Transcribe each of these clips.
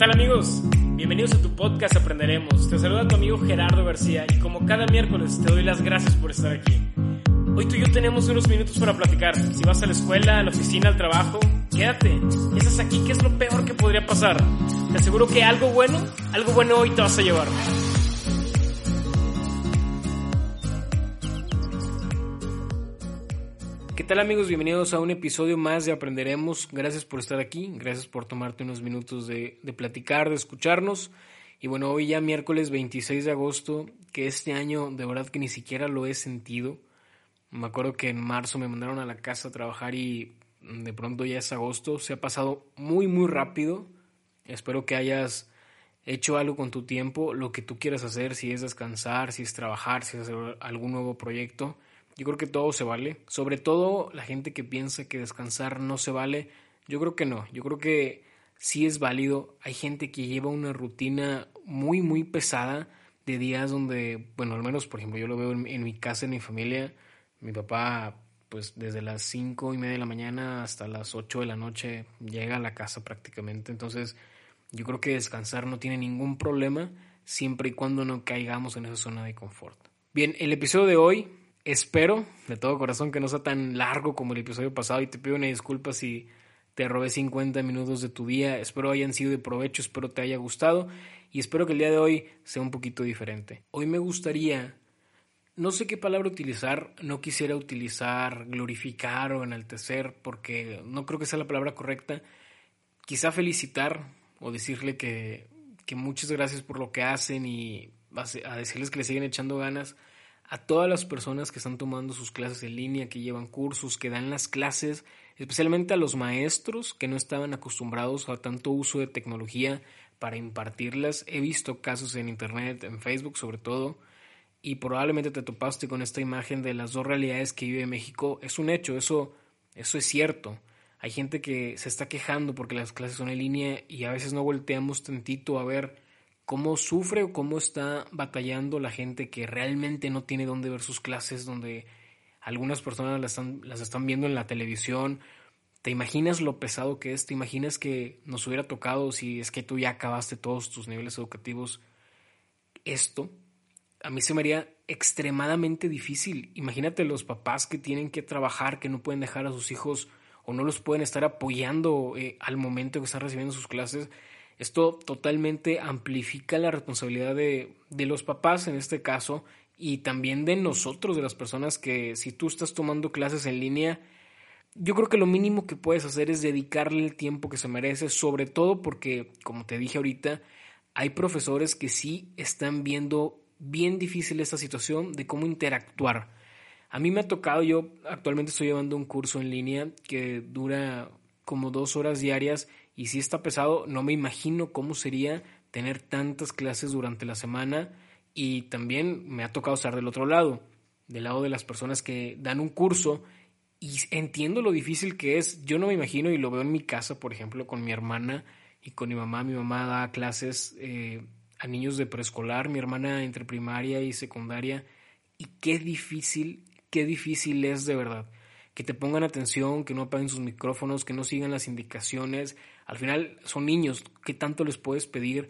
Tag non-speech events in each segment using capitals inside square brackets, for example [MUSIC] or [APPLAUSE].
tal amigos? Bienvenidos a tu podcast Aprenderemos. Te saluda tu amigo Gerardo García y como cada miércoles te doy las gracias por estar aquí. Hoy tú y yo tenemos unos minutos para platicar. Si vas a la escuela, a la oficina, al trabajo, quédate. Estás aquí, ¿qué es lo peor que podría pasar? Te aseguro que algo bueno, algo bueno hoy te vas a llevar. Tal amigos? Bienvenidos a un episodio más de Aprenderemos. Gracias por estar aquí, gracias por tomarte unos minutos de, de, platicar, de escucharnos. Y bueno, hoy ya miércoles 26 de agosto, que este año de verdad que ni siquiera lo he sentido. Me acuerdo que en marzo me mandaron a la casa a trabajar y de pronto ya es agosto. Se ha pasado muy, muy rápido. Espero que hayas hecho algo con tu tiempo, lo que tú quieras hacer, si es descansar, si es trabajar, si es hacer algún nuevo proyecto yo creo que todo se vale. Sobre todo la gente que piensa que descansar no se vale. Yo creo que no. Yo creo que sí es válido. Hay gente que lleva una rutina muy, muy pesada de días donde, bueno, al menos, por ejemplo, yo lo veo en, mi casa, en mi familia. Mi papá, pues desde las cinco y media de la mañana hasta las 8 de la noche llega a la casa prácticamente. Entonces, yo creo que descansar no tiene ningún problema siempre y cuando no caigamos en esa zona de confort. Bien, el episodio de hoy Espero de todo corazón que no sea tan largo como el episodio pasado y te pido una disculpa si te robé 50 minutos de tu día. Espero hayan sido de provecho, espero te haya gustado y espero que el día de hoy sea un poquito diferente. Hoy me gustaría, no sé qué palabra utilizar, no quisiera utilizar glorificar o enaltecer porque no creo que sea la palabra correcta. Quizá felicitar o decirle que, que muchas gracias por lo que hacen y a decirles que le siguen echando ganas a todas las personas que están tomando sus clases en línea, que llevan cursos, que dan las clases, especialmente a los maestros que no estaban acostumbrados a tanto uso de tecnología para impartirlas. He visto casos en Internet, en Facebook sobre todo, y probablemente te topaste con esta imagen de las dos realidades que vive México. Es un hecho, eso, eso es cierto. Hay gente que se está quejando porque las clases son en línea y a veces no volteamos tantito a ver cómo sufre o cómo está batallando la gente que realmente no tiene dónde ver sus clases, donde algunas personas las están, las están viendo en la televisión. ¿Te imaginas lo pesado que es? ¿Te imaginas que nos hubiera tocado si es que tú ya acabaste todos tus niveles educativos? Esto a mí se me haría extremadamente difícil. Imagínate los papás que tienen que trabajar, que no pueden dejar a sus hijos o no los pueden estar apoyando eh, al momento que están recibiendo sus clases. Esto totalmente amplifica la responsabilidad de, de los papás en este caso y también de nosotros, de las personas que si tú estás tomando clases en línea, yo creo que lo mínimo que puedes hacer es dedicarle el tiempo que se merece, sobre todo porque, como te dije ahorita, hay profesores que sí están viendo bien difícil esta situación de cómo interactuar. A mí me ha tocado, yo actualmente estoy llevando un curso en línea que dura como dos horas diarias y si está pesado, no me imagino cómo sería tener tantas clases durante la semana y también me ha tocado estar del otro lado, del lado de las personas que dan un curso y entiendo lo difícil que es. Yo no me imagino y lo veo en mi casa, por ejemplo, con mi hermana y con mi mamá. Mi mamá da clases eh, a niños de preescolar, mi hermana entre primaria y secundaria y qué difícil, qué difícil es de verdad que te pongan atención, que no apaguen sus micrófonos, que no sigan las indicaciones. Al final son niños, ¿qué tanto les puedes pedir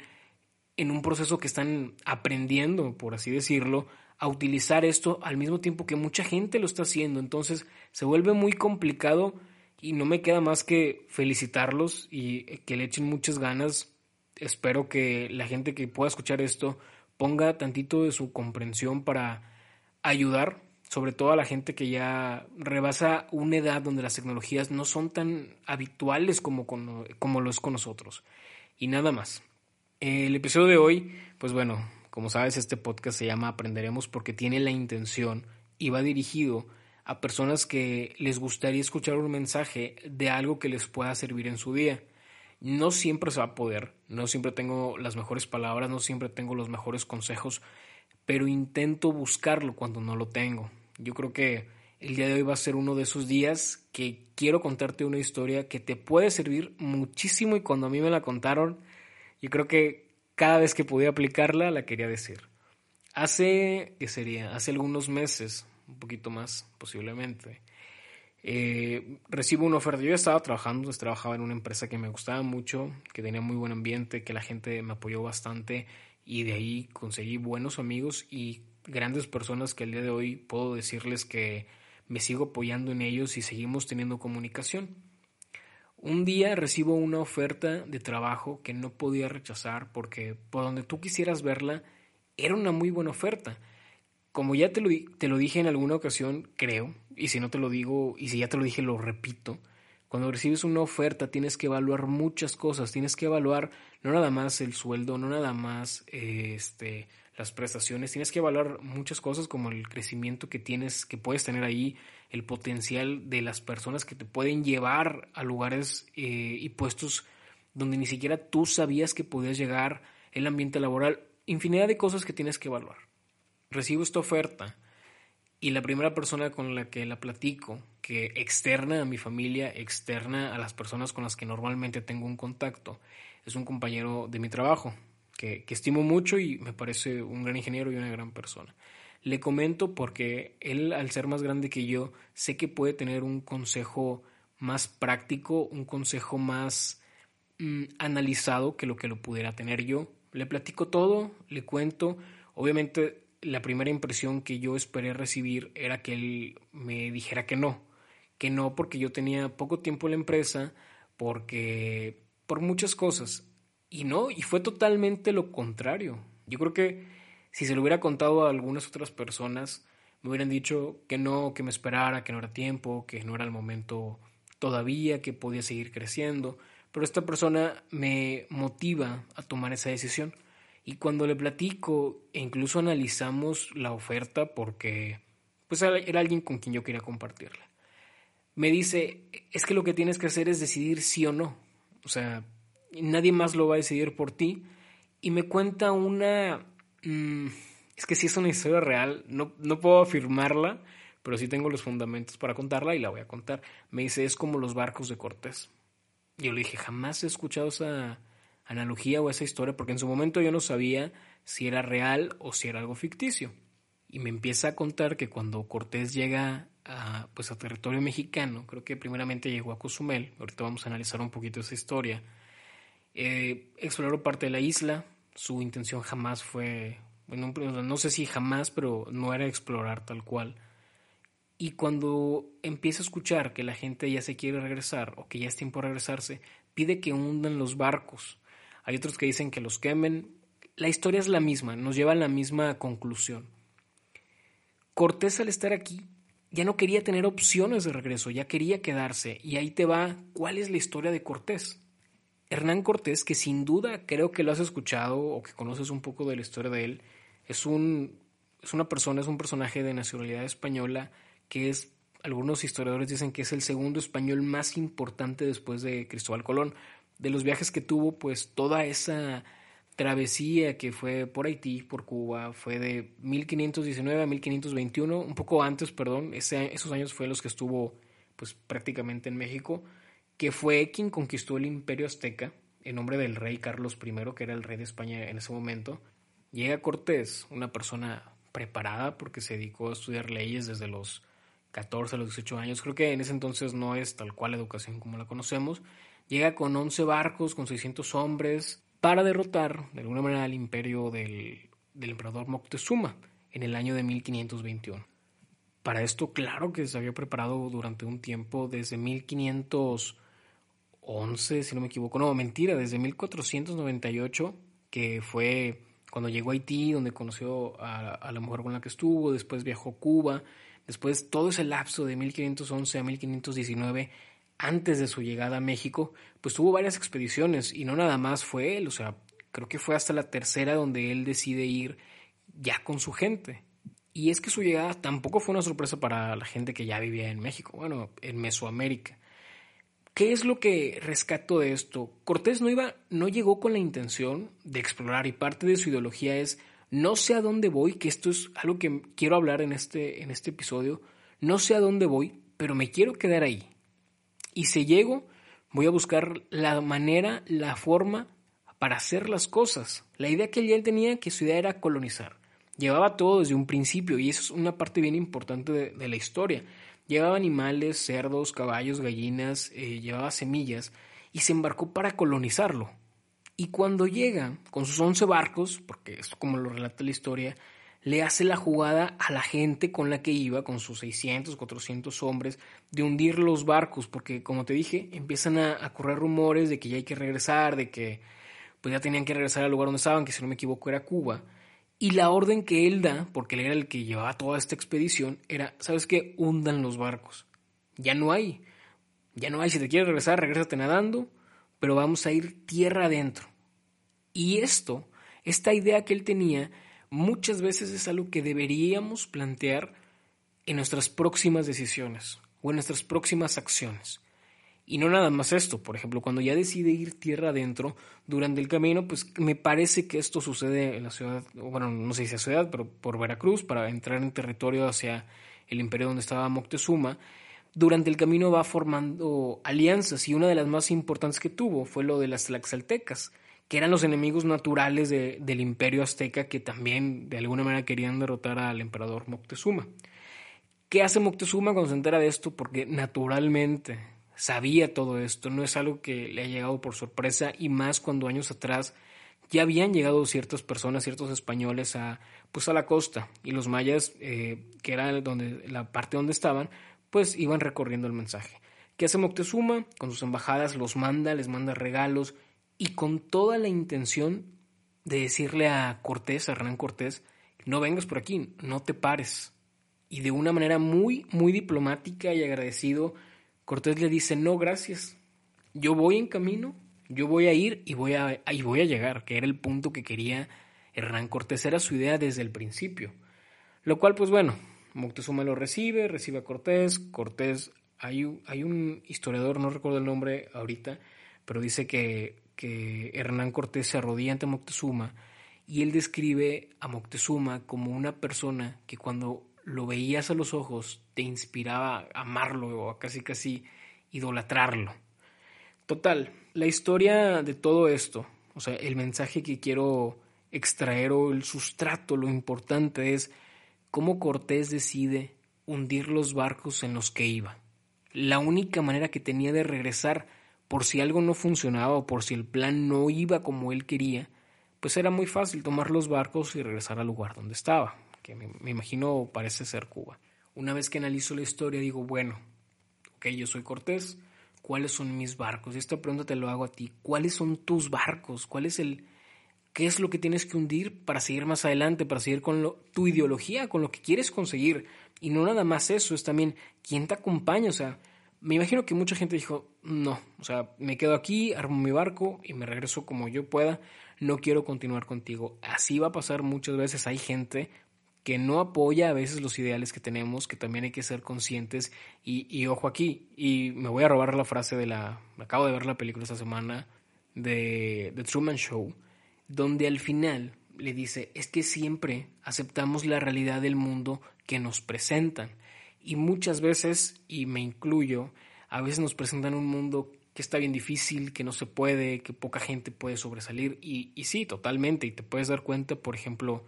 en un proceso que están aprendiendo, por así decirlo, a utilizar esto al mismo tiempo que mucha gente lo está haciendo? Entonces se vuelve muy complicado y no me queda más que felicitarlos y que le echen muchas ganas. Espero que la gente que pueda escuchar esto ponga tantito de su comprensión para ayudar sobre todo a la gente que ya rebasa una edad donde las tecnologías no son tan habituales como, como lo es con nosotros. Y nada más. El episodio de hoy, pues bueno, como sabes, este podcast se llama Aprenderemos porque tiene la intención y va dirigido a personas que les gustaría escuchar un mensaje de algo que les pueda servir en su día. No siempre se va a poder, no siempre tengo las mejores palabras, no siempre tengo los mejores consejos, pero intento buscarlo cuando no lo tengo. Yo creo que el día de hoy va a ser uno de esos días que quiero contarte una historia que te puede servir muchísimo y cuando a mí me la contaron, yo creo que cada vez que podía aplicarla la quería decir. Hace, ¿qué sería? Hace algunos meses, un poquito más posiblemente, Eh, recibo una oferta. Yo estaba trabajando, pues, trabajaba en una empresa que me gustaba mucho, que tenía muy buen ambiente, que la gente me apoyó bastante y de ahí conseguí buenos amigos y grandes personas que al día de hoy puedo decirles que me sigo apoyando en ellos y seguimos teniendo comunicación. Un día recibo una oferta de trabajo que no podía rechazar porque por donde tú quisieras verla era una muy buena oferta. Como ya te lo, te lo dije en alguna ocasión, creo, y si no te lo digo, y si ya te lo dije, lo repito, cuando recibes una oferta tienes que evaluar muchas cosas, tienes que evaluar no nada más el sueldo, no nada más este, las prestaciones, tienes que evaluar muchas cosas como el crecimiento que tienes, que puedes tener ahí, el potencial de las personas que te pueden llevar a lugares eh, y puestos donde ni siquiera tú sabías que podías llegar, el ambiente laboral, infinidad de cosas que tienes que evaluar. Recibo esta oferta y la primera persona con la que la platico, que externa a mi familia, externa a las personas con las que normalmente tengo un contacto, es un compañero de mi trabajo, que, estimo mucho y me parece un gran ingeniero y una gran persona. Le comento porque él, al ser más grande que yo, sé que puede tener un consejo más práctico, un consejo más mm, analizado que lo que lo pudiera tener yo. Le platico todo, le cuento. Obviamente la primera impresión que yo esperé recibir era que él me dijera que no. Que no porque yo tenía poco tiempo en la empresa, porque por muchas cosas. Y no, y fue totalmente lo contrario. Yo creo que si se lo hubiera contado a algunas otras personas, me hubieran dicho que no, que me esperara, que no era tiempo, que no era el momento todavía, que podía seguir creciendo. Pero esta persona me motiva a tomar esa decisión. Y cuando le platico e incluso analizamos la oferta porque pues era alguien con quien yo quería compartirla. Me dice, es que lo que tienes que hacer es decidir sí o no. O sea, nadie más lo va a decidir por ti. Y me cuenta una Mm, es que si es una historia real, no, no puedo afirmarla, pero sí tengo los fundamentos para contarla y la voy a contar. Me dice, es como los barcos de Cortés. Yo le dije, jamás he escuchado esa analogía o esa historia, porque en su momento yo no sabía si era real o si era algo ficticio. Y me empieza a contar que cuando Cortés llega a, pues, a territorio mexicano, creo que primeramente llegó a Cozumel, ahorita vamos a analizar un poquito esa historia, eh, exploró parte de la isla, su intención jamás fue, bueno, no sé si jamás, pero no era explorar tal cual. Y cuando empieza a escuchar que la gente ya se quiere regresar o que ya es tiempo de regresarse, pide que hundan los barcos. Hay otros que dicen que los quemen. La historia es la misma, nos lleva a la misma conclusión. Cortés al estar aquí ya no quería tener opciones de regreso, ya quería quedarse. Y ahí te va cuál es la historia de Cortés. Hernán Cortés, que sin duda creo que lo has escuchado o que conoces un poco de la historia de él, es, un, es una persona, es un personaje de nacionalidad española que es, algunos historiadores dicen que es el segundo español más importante después de Cristóbal Colón. De los viajes que tuvo, pues toda esa travesía que fue por Haití, por Cuba, fue de 1519 a 1521, un poco antes, perdón, esos años fue los que estuvo pues prácticamente en México que fue quien conquistó el imperio azteca en nombre del rey Carlos I, que era el rey de España en ese momento. Llega Cortés, una persona preparada porque se dedicó a estudiar leyes desde los 14 a los 18 años. Creo que en ese entonces no es tal cual educación como la conocemos. Llega con 11 barcos, con 600 hombres, para derrotar de alguna manera al imperio del, del emperador Moctezuma en el año de 1521. Para esto, claro que se había preparado durante un tiempo, desde 1500 11, si no me equivoco, no, mentira, desde 1498, que fue cuando llegó a Haití, donde conoció a, la mujer con la que estuvo, después viajó a Cuba, después todo ese lapso de 1511 a 1519, antes de su llegada a México, pues tuvo varias expediciones y no nada más fue él, o sea, creo que fue hasta la tercera donde él decide ir ya con su gente. Y es que su llegada tampoco fue una sorpresa para la gente que ya vivía en México, bueno, en Mesoamérica. ¿Qué es lo que rescato de esto? Cortés no iba, no llegó con la intención de explorar y parte de su ideología es no sé a dónde voy, que esto es algo que quiero hablar en este, en este episodio, no sé a dónde voy, pero me quiero quedar ahí. Y si llego, voy a buscar la manera, la forma para hacer las cosas. La idea que él tenía, que su idea era colonizar. Llevaba todo desde un principio y eso es una parte bien importante de la historia Llevaba animales, cerdos, caballos, gallinas, eh, llevaba semillas y se embarcó para colonizarlo. Y cuando llega con sus 11 barcos, porque es como lo relata la historia, le hace la jugada a la gente con la que iba, con sus 600, 400 hombres, de hundir los barcos, porque como te dije, empiezan a, correr rumores de que ya hay que regresar, de que pues ya tenían que regresar al lugar donde estaban, que si no me equivoco era Cuba. Y la orden que él da, porque él era el que llevaba toda esta expedición, era, ¿sabes qué? Hundan los barcos. Ya no hay. Ya no hay. Si te quieres regresar, regrésate nadando, pero vamos a ir tierra adentro. Y esto, esta idea que él tenía, muchas veces es algo que deberíamos plantear en nuestras próximas decisiones o en nuestras próximas acciones. Y no nada más esto, por ejemplo, cuando ya decide ir tierra adentro durante el camino, pues me parece que esto sucede en la ciudad, bueno, no sé si es ciudad, pero por Veracruz, para entrar en territorio hacia el imperio donde estaba Moctezuma. Durante el camino va formando alianzas y una de las más importantes que tuvo fue lo de las Tlaxaltecas, que eran los enemigos naturales del imperio azteca que también de alguna manera querían derrotar al emperador Moctezuma. ¿Qué hace Moctezuma cuando se entera de esto? Porque naturalmente sabía todo esto, no es algo que le ha llegado por sorpresa y más cuando años atrás ya habían llegado ciertas personas, ciertos españoles a, pues a la costa y los mayas, eh, que era donde, la parte donde estaban, pues iban recorriendo el mensaje. ¿Qué hace Moctezuma? Con sus embajadas los manda, les manda regalos, y con toda la intención de decirle a Cortés, a Hernán Cortés, no vengas por aquí, no te pares. Y de una manera muy, muy diplomática y agradecido, Cortés le dice, no, gracias, yo voy en camino, yo voy a ir y voy a, y voy a llegar, que era el punto que quería Hernán Cortés, era su idea desde el principio. Lo cual, pues bueno, Moctezuma lo recibe, recibe a Cortés, Cortés, hay, hay un historiador, no recuerdo el nombre ahorita, pero dice que que Hernán Cortés se arrodilla ante Moctezuma y él describe a Moctezuma como una persona que cuando lo veías a los ojos te inspiraba a amarlo o a casi casi idolatrarlo. Total, la historia de todo esto, o sea, el mensaje que quiero extraer o el sustrato, lo importante es cómo Cortés decide hundir los barcos en los que iba. La única manera que tenía de regresar por si algo no funcionaba o por si el plan no iba como él quería, pues era muy fácil tomar los barcos y regresar al lugar donde estaba, que me, imagino parece ser Cuba. Una vez que analizo la historia digo, bueno, ok, yo soy Cortés, ¿cuáles son mis barcos? Y esta pregunta te lo hago a ti, ¿cuáles son tus barcos? ¿Cuál es el, qué es lo que tienes que hundir para seguir más adelante, para seguir con tu ideología, con lo que quieres conseguir? Y no nada más eso, es también quién te acompaña, o sea, me imagino que mucha gente dijo, no, o sea, me quedo aquí, armo mi barco y me regreso como yo pueda, no quiero continuar contigo. Así va a pasar muchas veces, hay gente que no apoya a veces los ideales que tenemos, que también hay que ser conscientes y, ojo aquí, y me voy a robar la frase de la, acabo de ver la película esta semana de The Truman Show, donde al final le dice, es que siempre aceptamos la realidad del mundo que nos presentan y muchas veces, y me incluyo, a veces nos presentan un mundo que está bien difícil, que no se puede, que poca gente puede sobresalir. Y, y sí, totalmente. Y te puedes dar cuenta, por ejemplo,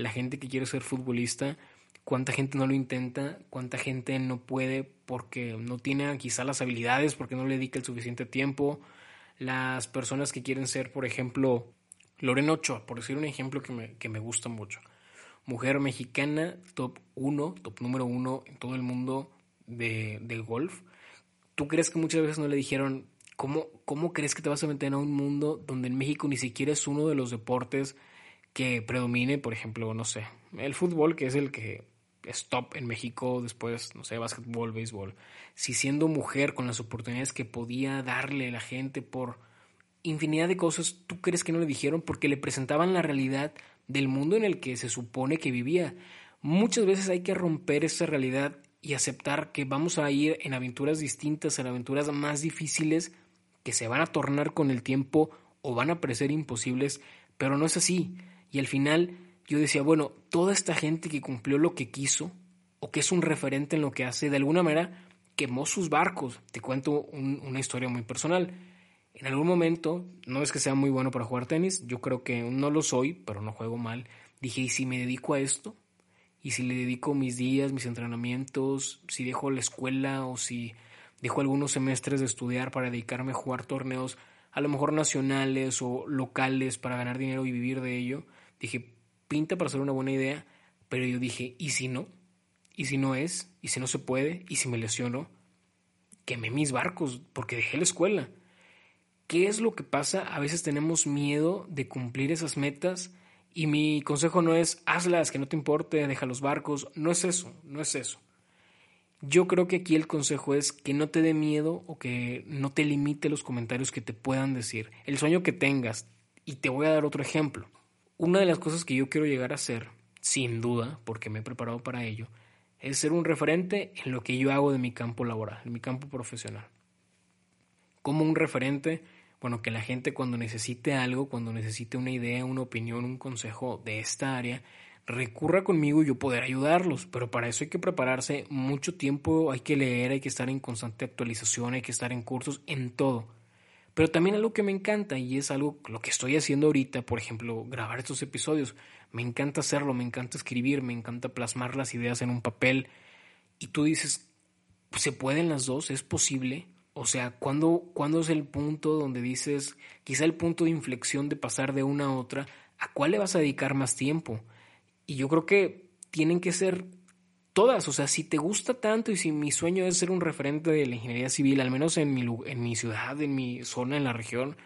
la gente que quiere ser futbolista, cuánta gente no lo intenta, cuánta gente no puede porque no tiene quizá las habilidades, porque no le dedica el suficiente tiempo. Las personas que quieren ser, por ejemplo, Lorena Ochoa, por decir un ejemplo que me, que me gusta mucho mujer mexicana top 1, top número 1 en todo el mundo de, golf. ¿Tú crees que muchas veces no le dijeron, ¿cómo, ¿cómo crees que te vas a meter a un mundo donde en México ni siquiera es uno de los deportes que predomine, por ejemplo, no sé, el fútbol, que es el que es top en México, después, no sé, básquetbol, béisbol. Si siendo mujer, con las oportunidades que podía darle la gente por infinidad de cosas, ¿tú crees que no le dijeron? Porque le presentaban la realidad del mundo en el que se supone que vivía. Muchas veces hay que romper esa realidad y aceptar que vamos a ir en aventuras distintas, en aventuras más difíciles que se van a tornar con el tiempo o van a parecer imposibles, pero no es así. Y al final yo decía, bueno, toda esta gente que cumplió lo que quiso o que es un referente en lo que hace, de alguna manera quemó sus barcos. Te cuento una historia muy personal. En algún momento, no es que sea muy bueno para jugar tenis, yo creo que no lo soy, pero no juego mal. Dije, ¿y si me dedico a esto? y si le dedico mis días, mis entrenamientos, si dejo la escuela o si dejo algunos semestres de estudiar para dedicarme a jugar torneos, a lo mejor nacionales o locales para ganar dinero y vivir de ello, dije, pinta para ser una buena idea, pero yo dije, ¿y si no? ¿Y si no es? ¿Y si no se puede? ¿Y si me lesiono? Quemé mis barcos porque dejé la escuela. ¿Qué es lo que pasa? A veces tenemos miedo de cumplir esas metas y mi consejo no es hazlas, que no te importe, deja los barcos. No es eso, no es eso. Yo creo que aquí el consejo es que no te dé miedo o que no te limite los comentarios que te puedan decir. El sueño que tengas. Y te voy a dar otro ejemplo. Una de las cosas que yo quiero llegar a hacer, sin duda, porque me he preparado para ello, es ser un referente en lo que yo hago de mi campo laboral, en mi campo profesional. Como un referente, bueno, que la gente cuando necesite algo, cuando necesite una idea, una opinión, un consejo de esta área, recurra conmigo y yo poder ayudarlos. Pero para eso hay que prepararse mucho tiempo, hay que leer, hay que estar en constante actualización, hay que estar en cursos, en todo. Pero también algo que me encanta y es algo lo que estoy haciendo ahorita, por ejemplo, grabar estos episodios. Me encanta hacerlo, me encanta escribir, me encanta plasmar las ideas en un papel. Y tú dices, ¿se pueden las dos? ¿Es posible? O sea, ¿cuándo, ¿cuándo es el punto donde dices, quizá el punto de inflexión de pasar de una a otra, ¿a cuál le vas a dedicar más tiempo? Y yo creo que tienen que ser todas. O sea, si te gusta tanto y si mi sueño es ser un referente de la ingeniería civil, al menos en mi, en mi ciudad, en mi zona, en la región,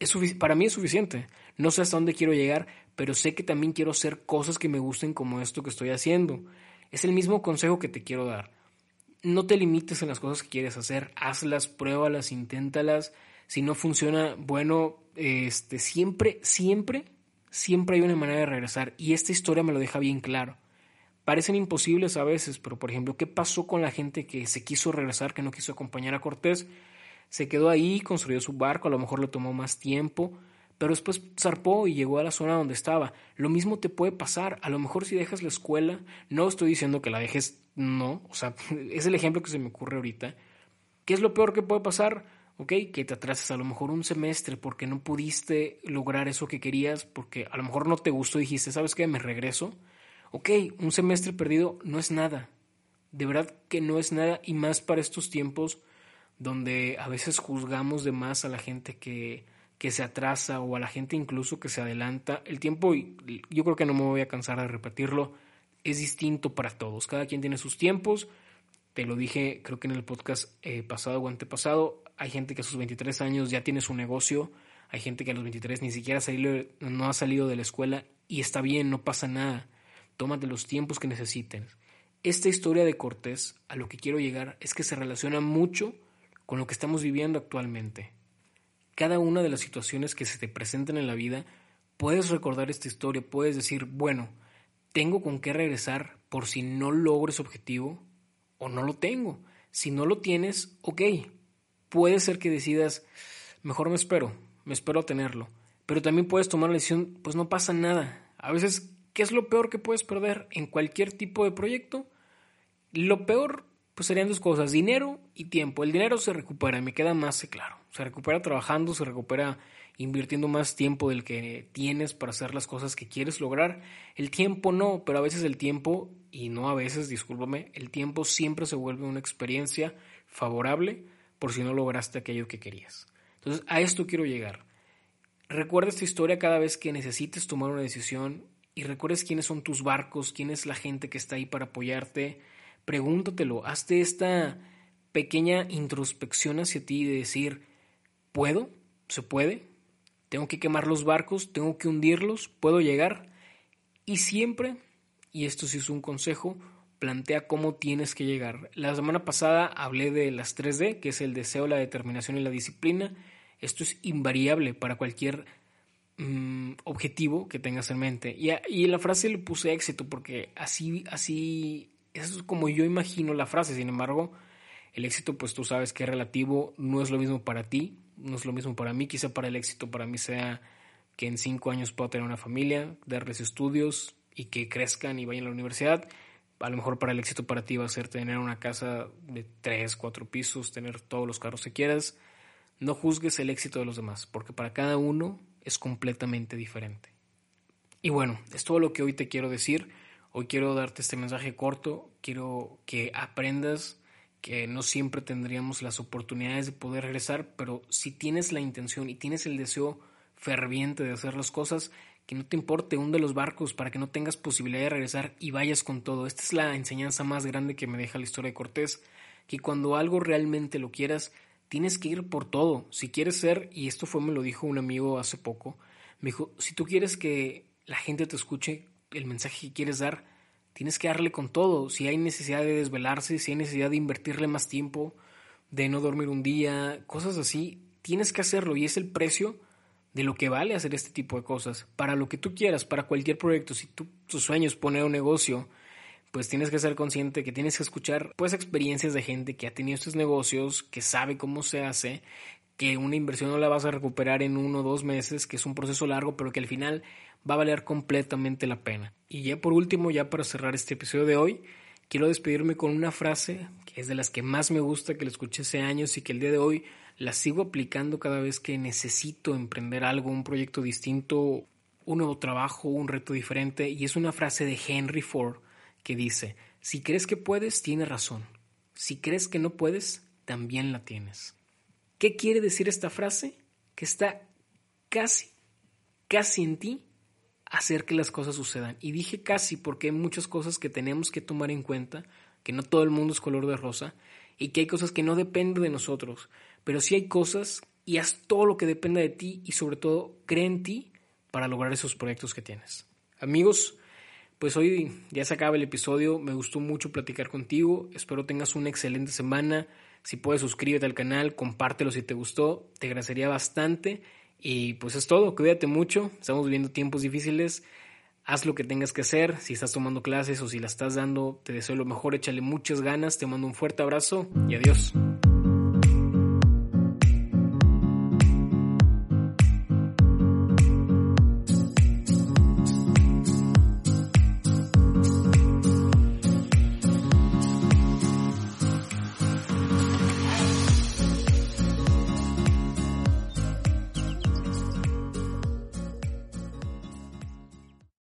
es para mí es suficiente. No sé hasta dónde quiero llegar, pero sé que también quiero hacer cosas que me gusten como esto que estoy haciendo. Es el mismo consejo que te quiero dar. No te limites en las cosas que quieres hacer, hazlas, pruébalas, inténtalas. Si no funciona, bueno, este, siempre, siempre siempre hay una manera de regresar y esta historia me lo deja bien claro. Parecen imposibles a veces, pero por ejemplo, ¿qué pasó con la gente que se quiso regresar, que no quiso acompañar a Cortés? Se quedó ahí, construyó su barco, a lo mejor le tomó más tiempo, pero después zarpó y llegó a la zona donde estaba. Lo mismo te puede pasar, a lo mejor si dejas la escuela, no estoy diciendo que la dejes, no, o sea, [LAUGHS] es el ejemplo que se me ocurre ahorita. ¿Qué es lo peor que puede pasar? ¿ok? Que te atrases a lo mejor un semestre porque no pudiste lograr eso que querías, porque a lo mejor no te gustó y dijiste, ¿sabes qué? Me regreso. Ok, un semestre perdido no es nada. De verdad que no es nada y más para estos tiempos donde a veces juzgamos de más a la gente que, que se atrasa o a la gente incluso que se adelanta. El tiempo, yo creo que no me voy a cansar de repetirlo, es distinto para todos. Cada quien tiene sus tiempos. Te lo dije, creo que en el podcast eh, pasado o antepasado, hay gente que a sus 23 años ya tiene su negocio, hay gente que a los 23 ni siquiera no ha salido de la escuela y está bien, no pasa nada. Tómate los tiempos que necesiten. Esta historia de Cortés, a lo que quiero llegar, es que se relaciona mucho con lo que estamos viviendo actualmente. Cada una de las situaciones que se te presentan en la vida, puedes recordar esta historia, puedes decir, bueno, tengo con qué regresar por si no logro ese objetivo o no lo tengo. Si no lo tienes, ok, puede ser que decidas, mejor me espero, me espero a tenerlo. Pero también puedes tomar la decisión, pues no pasa nada. A veces, ¿qué es lo peor que puedes perder en cualquier tipo de proyecto? Lo peor, pues serían dos cosas, dinero y tiempo. El dinero se recupera, me queda más claro. Se recupera trabajando, se recupera invirtiendo más tiempo del que tienes para hacer las cosas que quieres lograr. El tiempo no, pero a veces el tiempo, y no a veces, discúlpame, el tiempo siempre se vuelve una experiencia favorable por si no lograste aquello que querías. Entonces, a esto quiero llegar. Recuerda esta historia cada vez que necesites tomar una decisión y recuerdes quiénes son tus barcos, quién es la gente que está ahí para apoyarte. Pregúntatelo, hazte esta pequeña introspección hacia ti de decir, ¿puedo? ¿Se puede? ¿Tengo que quemar los barcos? ¿Tengo que hundirlos? ¿Puedo llegar? Y siempre, y esto sí es un consejo, plantea cómo tienes que llegar. La semana pasada hablé de las 3D, que es el deseo, la determinación y la disciplina. Esto es invariable para cualquier mm, objetivo que tengas en mente. Y, y la frase le puse éxito porque así, así, eso es como yo imagino la frase. Sin embargo, el éxito, pues tú sabes que es relativo, no es lo mismo para ti, no es lo mismo para mí. Quizá para el éxito para mí sea que en cinco años pueda tener una familia, darles estudios y que crezcan y vayan a la universidad a lo mejor para el éxito para ti va a ser tener una casa de tres, cuatro pisos, tener todos los carros que quieras. No juzgues el éxito de los demás, porque para cada uno es completamente diferente. Y bueno, es todo lo que hoy te quiero decir. Hoy quiero darte este mensaje corto, quiero que aprendas que no siempre tendríamos las oportunidades de poder regresar, pero si tienes la intención y tienes el deseo ferviente de hacer las cosas, que no te importe, hunde los barcos para que no tengas posibilidad de regresar y vayas con todo. Esta es la enseñanza más grande que me deja la historia de Cortés, que cuando algo realmente lo quieras, tienes que ir por todo. Si quieres ser, y esto fue me lo dijo un amigo hace poco, me dijo, si tú quieres que la gente te escuche el mensaje que quieres dar, tienes que darle con todo. Si hay necesidad de desvelarse, si hay necesidad de invertirle más tiempo, de no dormir un día, cosas así, tienes que hacerlo y es el precio de lo que vale hacer este tipo de cosas. Para lo que tú quieras, para cualquier proyecto, si tú, tus sueños poner un negocio, pues tienes que ser consciente que tienes que escuchar pues experiencias de gente que ha tenido estos negocios, que sabe cómo se hace, que una inversión no la vas a recuperar en uno o dos meses, que es un proceso largo, pero que al final va a valer completamente la pena. Y ya por último, ya para cerrar este episodio de hoy, quiero despedirme con una frase que es de las que más me gusta, que la escuché hace años y que el día de hoy la sigo aplicando cada vez que necesito emprender algo, un proyecto distinto, un nuevo trabajo, un reto diferente. Y es una frase de Henry Ford que dice, si crees que puedes, tienes razón. Si crees que no puedes, también la tienes. ¿Qué quiere decir esta frase? Que está casi, casi en ti hacer que las cosas sucedan. Y dije casi porque hay muchas cosas que tenemos que tomar en cuenta, que no todo el mundo es color de rosa, y que hay cosas que no dependen de nosotros, pero sí hay cosas y haz todo lo que dependa de ti y sobre todo cree en ti para lograr esos proyectos que tienes. Amigos, pues hoy ya se acaba el episodio, me gustó mucho platicar contigo, espero tengas una excelente semana, si puedes suscríbete al canal, compártelo si te gustó, te agradecería bastante y pues es todo, cuídate mucho, estamos viviendo tiempos difíciles, haz lo que tengas que hacer, si estás tomando clases o si la estás dando, te deseo lo mejor, échale muchas ganas, te mando un fuerte abrazo y adiós.